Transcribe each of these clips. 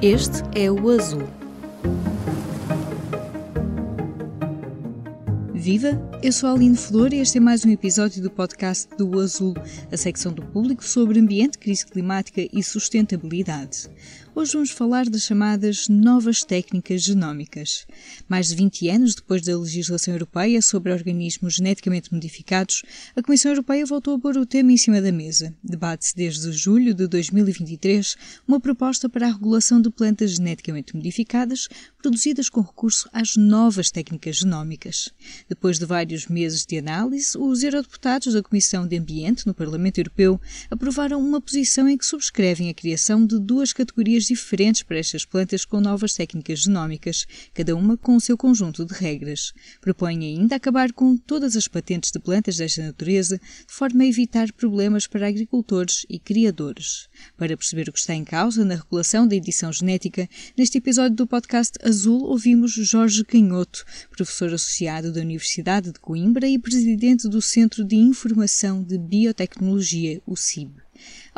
Este é o azul. Viva! Eu sou a Aline Flor e este é mais um episódio do podcast do Azul, a secção do público sobre ambiente, crise climática e sustentabilidade. Hoje vamos falar das chamadas novas técnicas genómicas. Mais de 20 anos depois da legislação europeia sobre organismos geneticamente modificados, a Comissão Europeia voltou a pôr o tema em cima da mesa. Debate-se desde julho de 2023 uma proposta para a regulação de plantas geneticamente modificadas produzidas com recurso às novas técnicas genómicas. Depois de vários meses de análise, os eurodeputados da Comissão de Ambiente no Parlamento Europeu aprovaram uma posição em que subscrevem a criação de duas categorias diferentes para estas plantas com novas técnicas genómicas, cada uma com o seu conjunto de regras. Propõem ainda acabar com todas as patentes de plantas desta natureza, de forma a evitar problemas para agricultores e criadores. Para perceber o que está em causa na regulação da edição genética, neste episódio do podcast Azul ouvimos Jorge Canhoto, professor associado da Universidade de Coimbra e presidente do Centro de Informação de Biotecnologia, o CIB.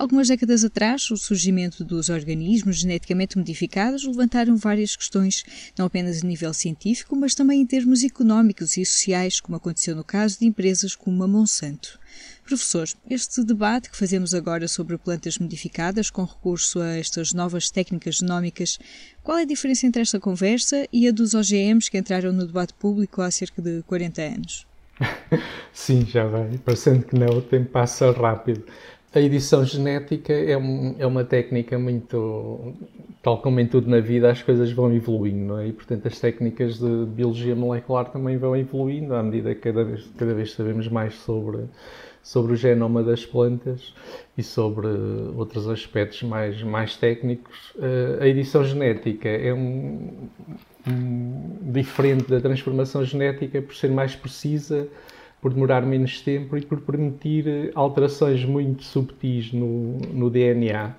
Algumas décadas atrás, o surgimento dos organismos geneticamente modificados levantaram várias questões, não apenas a nível científico, mas também em termos económicos e sociais, como aconteceu no caso de empresas como a Monsanto. Professor, este debate que fazemos agora sobre plantas modificadas com recurso a estas novas técnicas genómicas, qual é a diferença entre esta conversa e a dos OGMs que entraram no debate público há cerca de 40 anos? Sim, já vai. Parecendo que não, o tempo passa rápido. A edição genética é, um, é, uma técnica muito. Tal como em tudo na vida, as coisas vão evoluindo, é? E, portanto, as técnicas de biologia molecular também vão evoluindo à medida que cada vez, cada vez sabemos mais sobre, sobre o genoma das plantas e sobre outros aspectos mais, mais técnicos. Uh, a edição genética é um, diferente da transformação genética por ser mais precisa por demorar menos tempo e por permitir alterações muito subtis no, no DNA.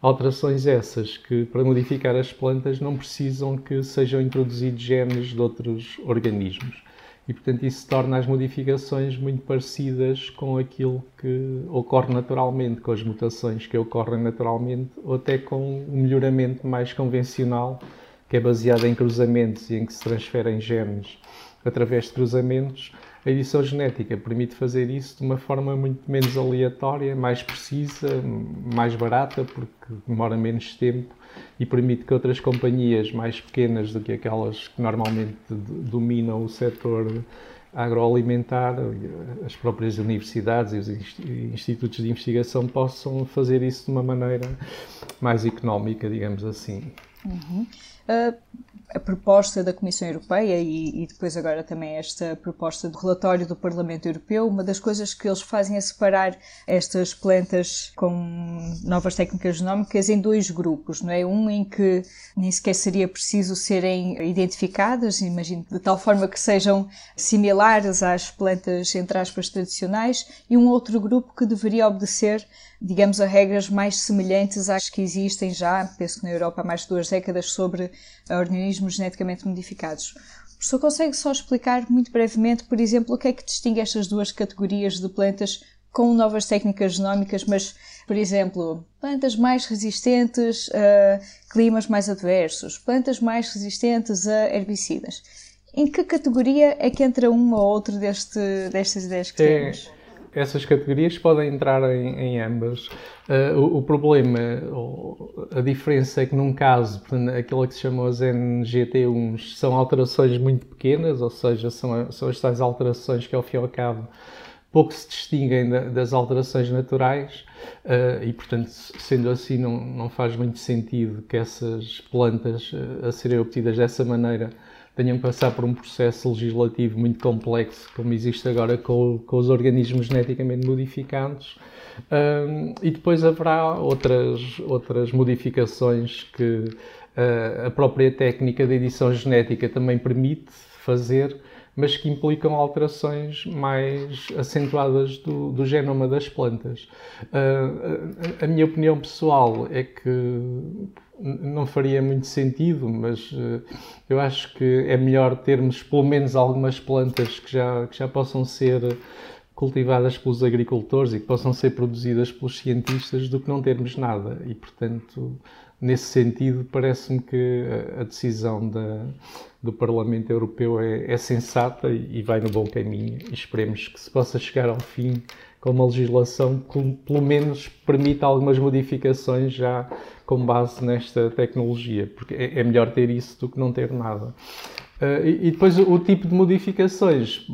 Alterações essas que, para modificar as plantas, não precisam que sejam introduzidos genes de outros organismos. E, portanto, isso torna as modificações muito parecidas com aquilo que ocorre naturalmente, com as mutações que ocorrem naturalmente, ou até com o melhoramento mais convencional, que é baseado em cruzamentos e em que se transferem genes através de cruzamentos a edição genética permite fazer isso de uma forma muito menos aleatória, mais precisa, mais barata, porque demora menos tempo e permite que outras companhias mais pequenas do que aquelas que normalmente dominam o setor agroalimentar, as próprias universidades e os institutos de investigação possam fazer isso de uma maneira mais económica, digamos assim. Uhum. Uh, a proposta da Comissão Europeia e, e, depois agora também esta proposta do relatório do Parlamento Europeu, uma das coisas que eles fazem é separar estas plantas com novas técnicas genómicas em dois grupos, não é? Um em que nem sequer seria preciso serem identificadas, imagino, de tal forma que sejam similares às plantas, entre aspas, tradicionais, e um outro grupo que deveria obedecer digamos, a regras mais semelhantes às que existem já, penso que na Europa há mais de duas décadas, sobre organismos geneticamente modificados. O professor consegue só explicar muito brevemente, por exemplo, o que é que distingue estas duas categorias de plantas com novas técnicas genómicas, mas, por exemplo, plantas mais resistentes a climas mais adversos, plantas mais resistentes a herbicidas. Em que categoria é que entra uma ou outra deste, destas ideias que é, temos? Essas categorias podem entrar em, em ambas. Uh, o, o, problema, a diferença é que num caso, aquilo que se chama as NGT1s, são alterações muito pequenas, ou seja, são, são as tais alterações que ao fim e ao cabo pouco se distinguem da, das alterações naturais uh, e, portanto, sendo assim, não, não faz muito sentido que essas plantas uh, a serem obtidas dessa maneira tenham que passar por um processo legislativo muito complexo, como existe agora com, com os organismos geneticamente modificados. Um, e depois haverá outras, outras modificações que uh, a própria técnica de edição genética também permite fazer, mas que implicam alterações mais acentuadas do, do genoma das plantas. Uh, a, a minha opinião pessoal é que não faria muito sentido, mas uh, eu acho que é melhor termos pelo menos algumas plantas que já, que já possam ser cultivadas pelos agricultores e que possam ser produzidas pelos cientistas do que não termos nada. E, portanto, nesse sentido, parece-me que a decisão da, do Parlamento Europeu é, é sensata e, vai no bom caminho. Esperemos que se possa chegar ao fim com uma legislação que, pelo menos, permita algumas modificações já com base nesta tecnologia, porque é, é melhor ter isso do que não ter nada. Uh, e, depois o, tipo de modificações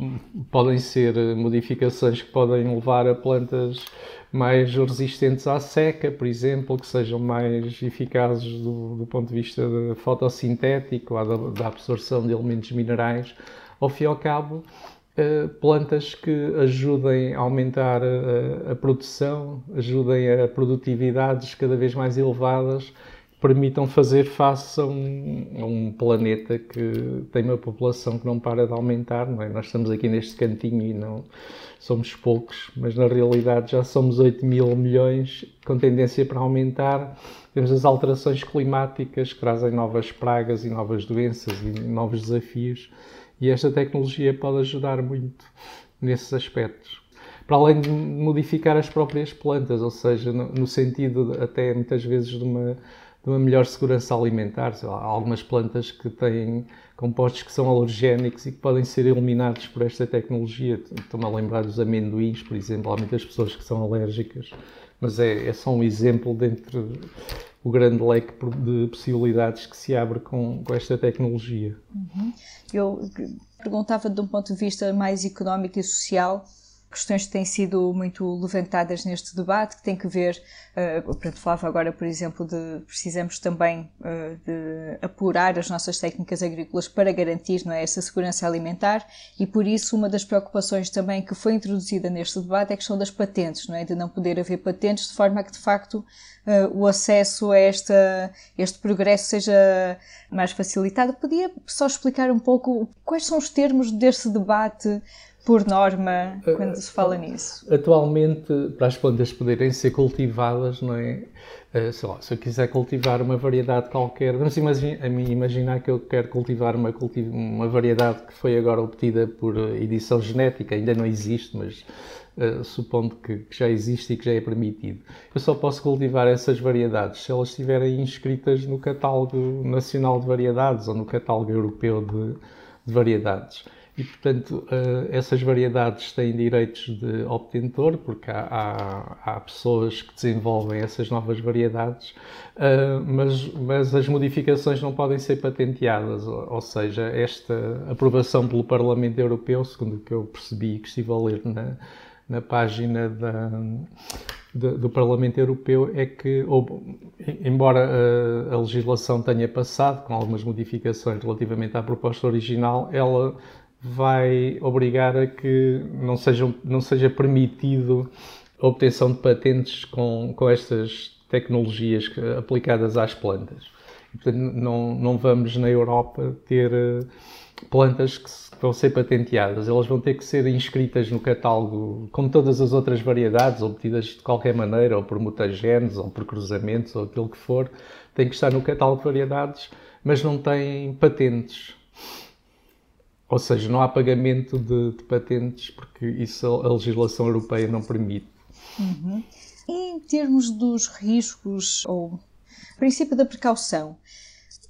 podem ser modificações que podem levar a plantas mais resistentes à seca, por exemplo, que sejam mais eficazes do, do ponto de vista de fotossintético, da, da absorção de elementos minerais. Ao fim e ao cabo, uh, plantas que ajudem a aumentar a, a produção, ajudem a produtividades cada vez mais elevadas permitam fazer face a um, a um, planeta que tem uma população que não para de aumentar, não é? Nós estamos aqui neste cantinho e não somos poucos, mas na realidade já somos 8 mil milhões, com tendência para aumentar. Temos as alterações climáticas que trazem novas pragas e novas doenças e novos desafios, e esta tecnologia pode ajudar muito nesses aspectos para além de modificar as próprias plantas, ou seja, no, sentido até muitas vezes de uma de uma melhor segurança alimentar. Há algumas plantas que têm compostos que são alergénicos e que podem ser eliminados por esta tecnologia. Estou-me a lembrar dos amendoins, por exemplo. Há muitas pessoas que são alérgicas, mas é, é só um exemplo dentre o grande leque de possibilidades que se abre com, com esta tecnologia. Uhum. Eu perguntava de um ponto de vista mais económico e social questões que têm sido muito levantadas neste debate, que tem que ver, uh, portanto, falava agora, por exemplo, de precisamos também uh, de apurar as nossas técnicas agrícolas para garantir não é, essa segurança alimentar e, por isso, uma das preocupações também que foi introduzida neste debate é a questão das patentes, não é, de não poder haver patentes, de forma que, de facto, uh, o acesso a esta, este progresso seja mais facilitado. Podia só explicar um pouco quais são os termos deste debate? Por norma quando se fala nisso? Atualmente, para as plantas poderem ser cultivadas, não é? Eh, sei lá, se eu quiser cultivar uma variedade qualquer, vamos imaginar que eu quero cultivar uma, uma variedade que foi agora obtida por edição genética, ainda não existe, mas uh, supondo que, que, já existe e que já é permitido. Eu só posso cultivar essas variedades se elas estiverem inscritas no catálogo nacional de variedades ou no catálogo europeu de, de variedades e, portanto, uh, essas variedades têm direitos de obtentor, porque há, há, há pessoas que desenvolvem essas novas variedades, uh, mas, mas as modificações não podem ser patenteadas, ou, seja, esta aprovação pelo Parlamento Europeu, segundo o que eu percebi que estive a ler na, na página da, do Parlamento Europeu é que, ou, embora a, a, legislação tenha passado com algumas modificações relativamente à proposta original, ela vai obrigar a que não, sejam, não seja permitido a obtenção de patentes com, com estas tecnologias aplicadas às plantas. Portanto, não, não vamos na Europa ter eh, plantas que vão ser patenteadas, elas vão ter que ser inscritas no catálogo, como todas as outras variedades, obtidas de qualquer maneira, ou por mutagenes, ou por cruzamentos, ou aquilo que for, têm que estar no catálogo de variedades, mas não têm patentes. Ou seja, não há pagamento de, de patentes porque isso a, legislação europeia não permite. Uhum. Em termos dos riscos ou princípio da precaução,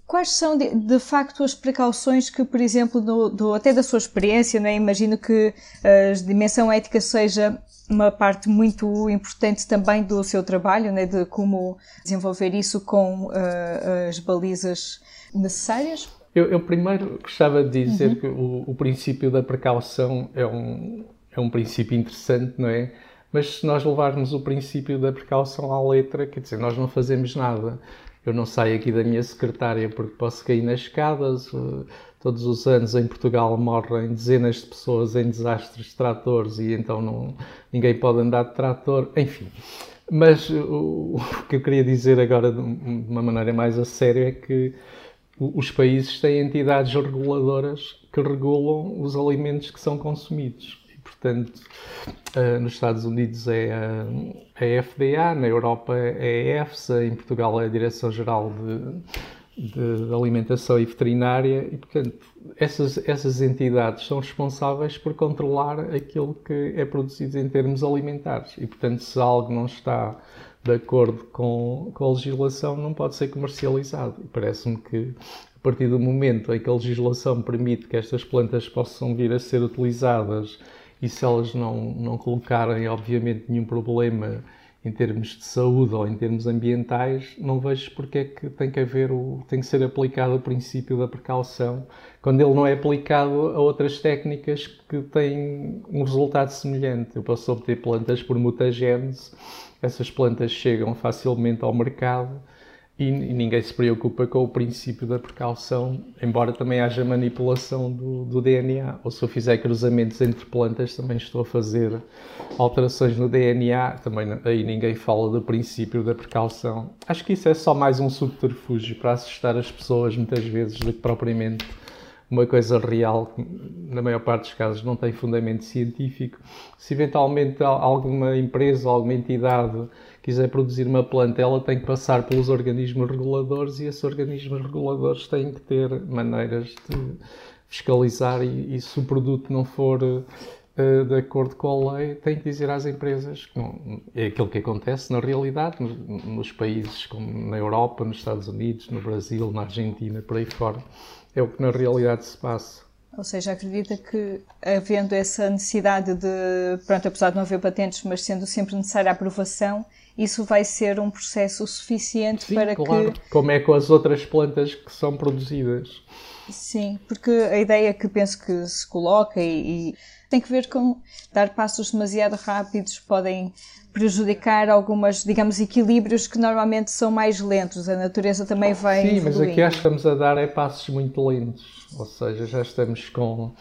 quais são de, de, facto as precauções que, por exemplo, do, do, até da sua experiência, não é? imagino que a dimensão ética seja uma parte muito importante também do seu trabalho, né? de como desenvolver isso com uh, as balizas necessárias eu, eu primeiro gostava de dizer uhum. que o, o, princípio da precaução é um, é um princípio interessante, não é? Mas se nós levarmos o princípio da precaução à letra, quer dizer, nós não fazemos nada. Eu não saio aqui da minha secretária porque posso cair nas escadas, todos os anos em Portugal morrem dezenas de pessoas em desastres de tratores e então não, ninguém pode andar de trator, enfim. Mas o, o que eu queria dizer agora de uma maneira mais a sério é que os países têm entidades reguladoras que regulam os alimentos que são consumidos. E, portanto, uh, nos Estados Unidos é a, a, FDA, na Europa é a EFSA, em Portugal é a Direção-Geral de, de, Alimentação e Veterinária, e, portanto, essas, essas entidades são responsáveis por controlar aquilo que é produzido em termos alimentares. E, portanto, se algo não está de acordo com, com a legislação, não pode ser comercializado. E parece-me que a partir do momento em que a legislação permite que estas plantas possam vir a ser utilizadas e se elas não, não colocarem, obviamente, nenhum problema em termos de saúde ou em termos ambientais, não vejo porque é que tem que haver o, tem que ser aplicado o princípio da precaução, quando ele não é aplicado a outras técnicas que têm um resultado semelhante. Eu posso obter plantas por mutagênese essas plantas chegam facilmente ao mercado e, e, ninguém se preocupa com o princípio da precaução, embora também haja manipulação do, do, DNA. Ou se eu fizer cruzamentos entre plantas, também estou a fazer alterações no DNA, também aí ninguém fala do princípio da precaução. Acho que isso é só mais um subterfúgio para assustar as pessoas, muitas vezes, do que propriamente uma coisa real que, na maior parte dos casos, não tem fundamento científico. Se eventualmente alguma empresa alguma entidade quiser produzir uma planta, ela tem que passar pelos organismos reguladores e esses organismos reguladores têm que ter maneiras de fiscalizar e, e se o produto não for uh, de acordo com a lei, tem que dizer às empresas que é aquilo que acontece na realidade nos, nos países como na Europa, nos Estados Unidos, no Brasil, na Argentina, por aí fora é o que na realidade se passa. Ou seja, acredita que havendo essa necessidade de, pronto, apesar de não haver patentes, mas sendo sempre necessária a aprovação, isso vai ser um processo suficiente Sim, para claro. que. Como é com as outras plantas que são produzidas. Sim, porque a ideia que penso que se coloca e, e tem que ver com dar passos demasiado rápidos podem prejudicar algumas, digamos, equilíbrios que normalmente são mais lentos. A natureza também vai. Sim, mas aqui acho que estamos a dar é passos muito lentos. Ou seja, já estamos com.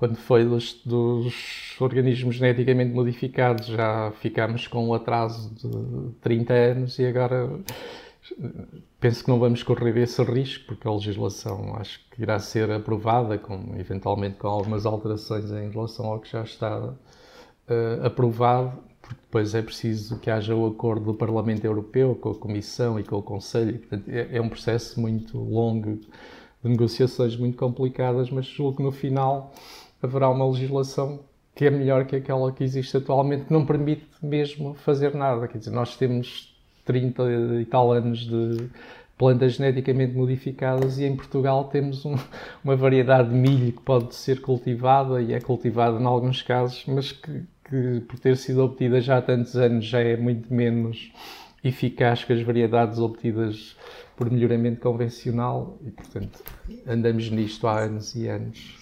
Quando foi dos, dos organismos geneticamente modificados, já ficámos com um atraso de 30 anos e agora penso que não vamos correr esse risco, porque a legislação acho que irá ser aprovada, com, eventualmente com algumas alterações em relação ao que já está uh, aprovado, porque depois é preciso que haja o acordo do Parlamento Europeu com a Comissão e com o Conselho. Portanto, é, é um processo muito longo, de negociações muito complicadas, mas julgo que no final haverá uma legislação que é melhor que aquela que existe atualmente, que não permite mesmo fazer nada. Quer dizer, nós temos 30 e tal anos de plantas geneticamente modificadas e em Portugal temos um, uma variedade de milho que pode ser cultivada e é cultivada em alguns casos, mas que, que por ter sido obtida já há tantos anos já é muito menos eficaz que as variedades obtidas por melhoramento convencional e, portanto, andamos nisto há anos e anos.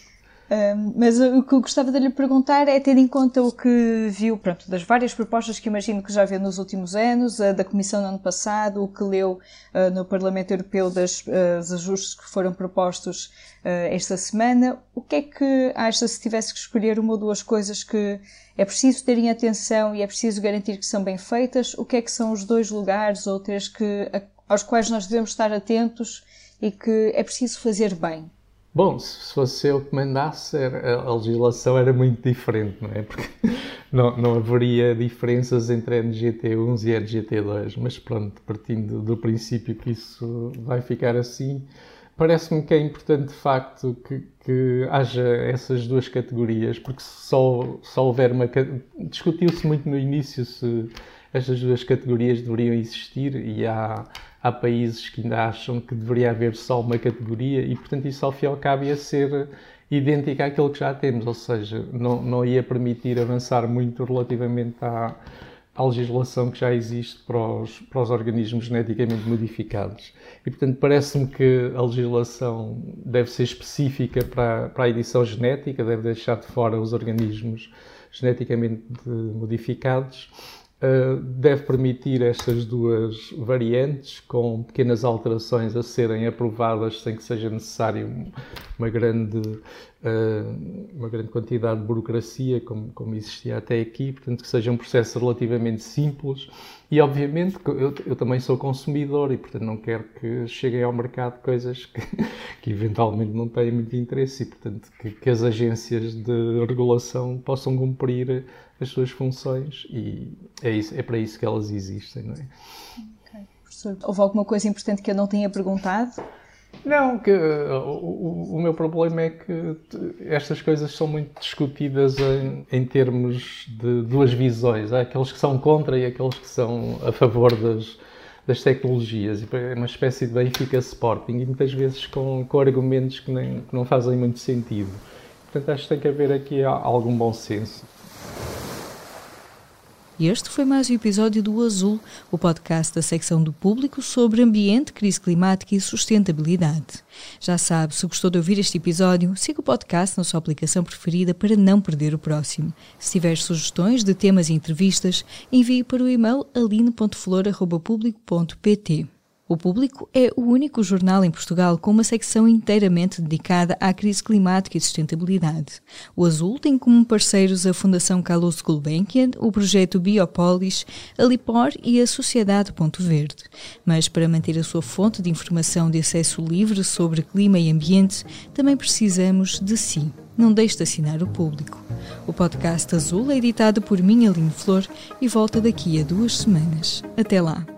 Mas o que eu gostava de lhe perguntar é, tendo em conta o que viu, pronto, das várias propostas que imagino que já viu nos últimos anos, a da Comissão no ano passado, o que leu uh, no Parlamento Europeu uh, dos ajustes que foram propostos uh, esta semana, o que é que acha se tivesse que escolher uma ou duas coisas que é preciso terem atenção e é preciso garantir que são bem feitas, o que é que são os dois lugares ou três que, aos quais nós devemos estar atentos e que é preciso fazer bem? Bom, se fosse eu que mandasse, a legislação era muito diferente, não é? Porque não, não haveria diferenças entre NGT1 e NGT2, mas pronto, partindo do princípio que isso vai ficar assim, parece-me que é importante de facto que, que haja essas duas categorias, porque só, só houver uma. Discutiu-se muito no início se estas duas categorias deveriam existir e há há países que ainda acham que deveria haver só uma categoria e, portanto, isso ao fim e ao cabo ia ser idêntica àquilo que já temos, ou seja, não, não ia permitir avançar muito relativamente à, à legislação que já existe para os, para os organismos geneticamente modificados. E, portanto, parece-me que a legislação deve ser específica para, para a edição genética, deve deixar de fora os organismos geneticamente modificados deve permitir estas duas variantes, com pequenas alterações a serem aprovadas sem que seja necessário uma grande, uma grande quantidade de burocracia, como, como existia até aqui, portanto, que seja um processo relativamente simples. E, obviamente, eu, eu também sou consumidor e, portanto, não quero que cheguem ao mercado coisas que, que eventualmente não têm muito interesse e, portanto, que, que as agências de regulação possam cumprir as suas funções e é, isso, é para isso que elas existem, não é? Professor, houve alguma coisa importante que eu não tenha perguntado? Não, que, uh, o, o, meu problema é que estas coisas são muito discutidas em, em, termos de duas visões. Há aqueles que são contra e aqueles que são a favor das, das tecnologias. É uma espécie de Benfica Sporting e muitas vezes com, com argumentos que, nem, que não fazem muito sentido. Portanto, acho que tem que haver aqui algum bom senso. Este foi mais um episódio do Azul, o podcast da secção do público sobre ambiente, crise climática e sustentabilidade. Já sabe, se gostou de ouvir este episódio, siga o podcast na sua aplicação preferida para não perder o próximo. Se tiver sugestões de temas e entrevistas, envie para o e-mail aline.flor.público.pt. O Público é o único jornal em Portugal com uma secção inteiramente dedicada à crise climática e sustentabilidade. O Azul tem como parceiros a Fundação Carlos Gulbenkian, o projeto Biopolis, a Lipor e a Sociedade Ponto Verde. Mas para manter a sua fonte de informação de acesso livre sobre clima e ambiente, também precisamos de si. Não deixe de assinar o Público. O podcast Azul é editado por Minha Aline Flor e volta daqui a duas semanas. Até lá!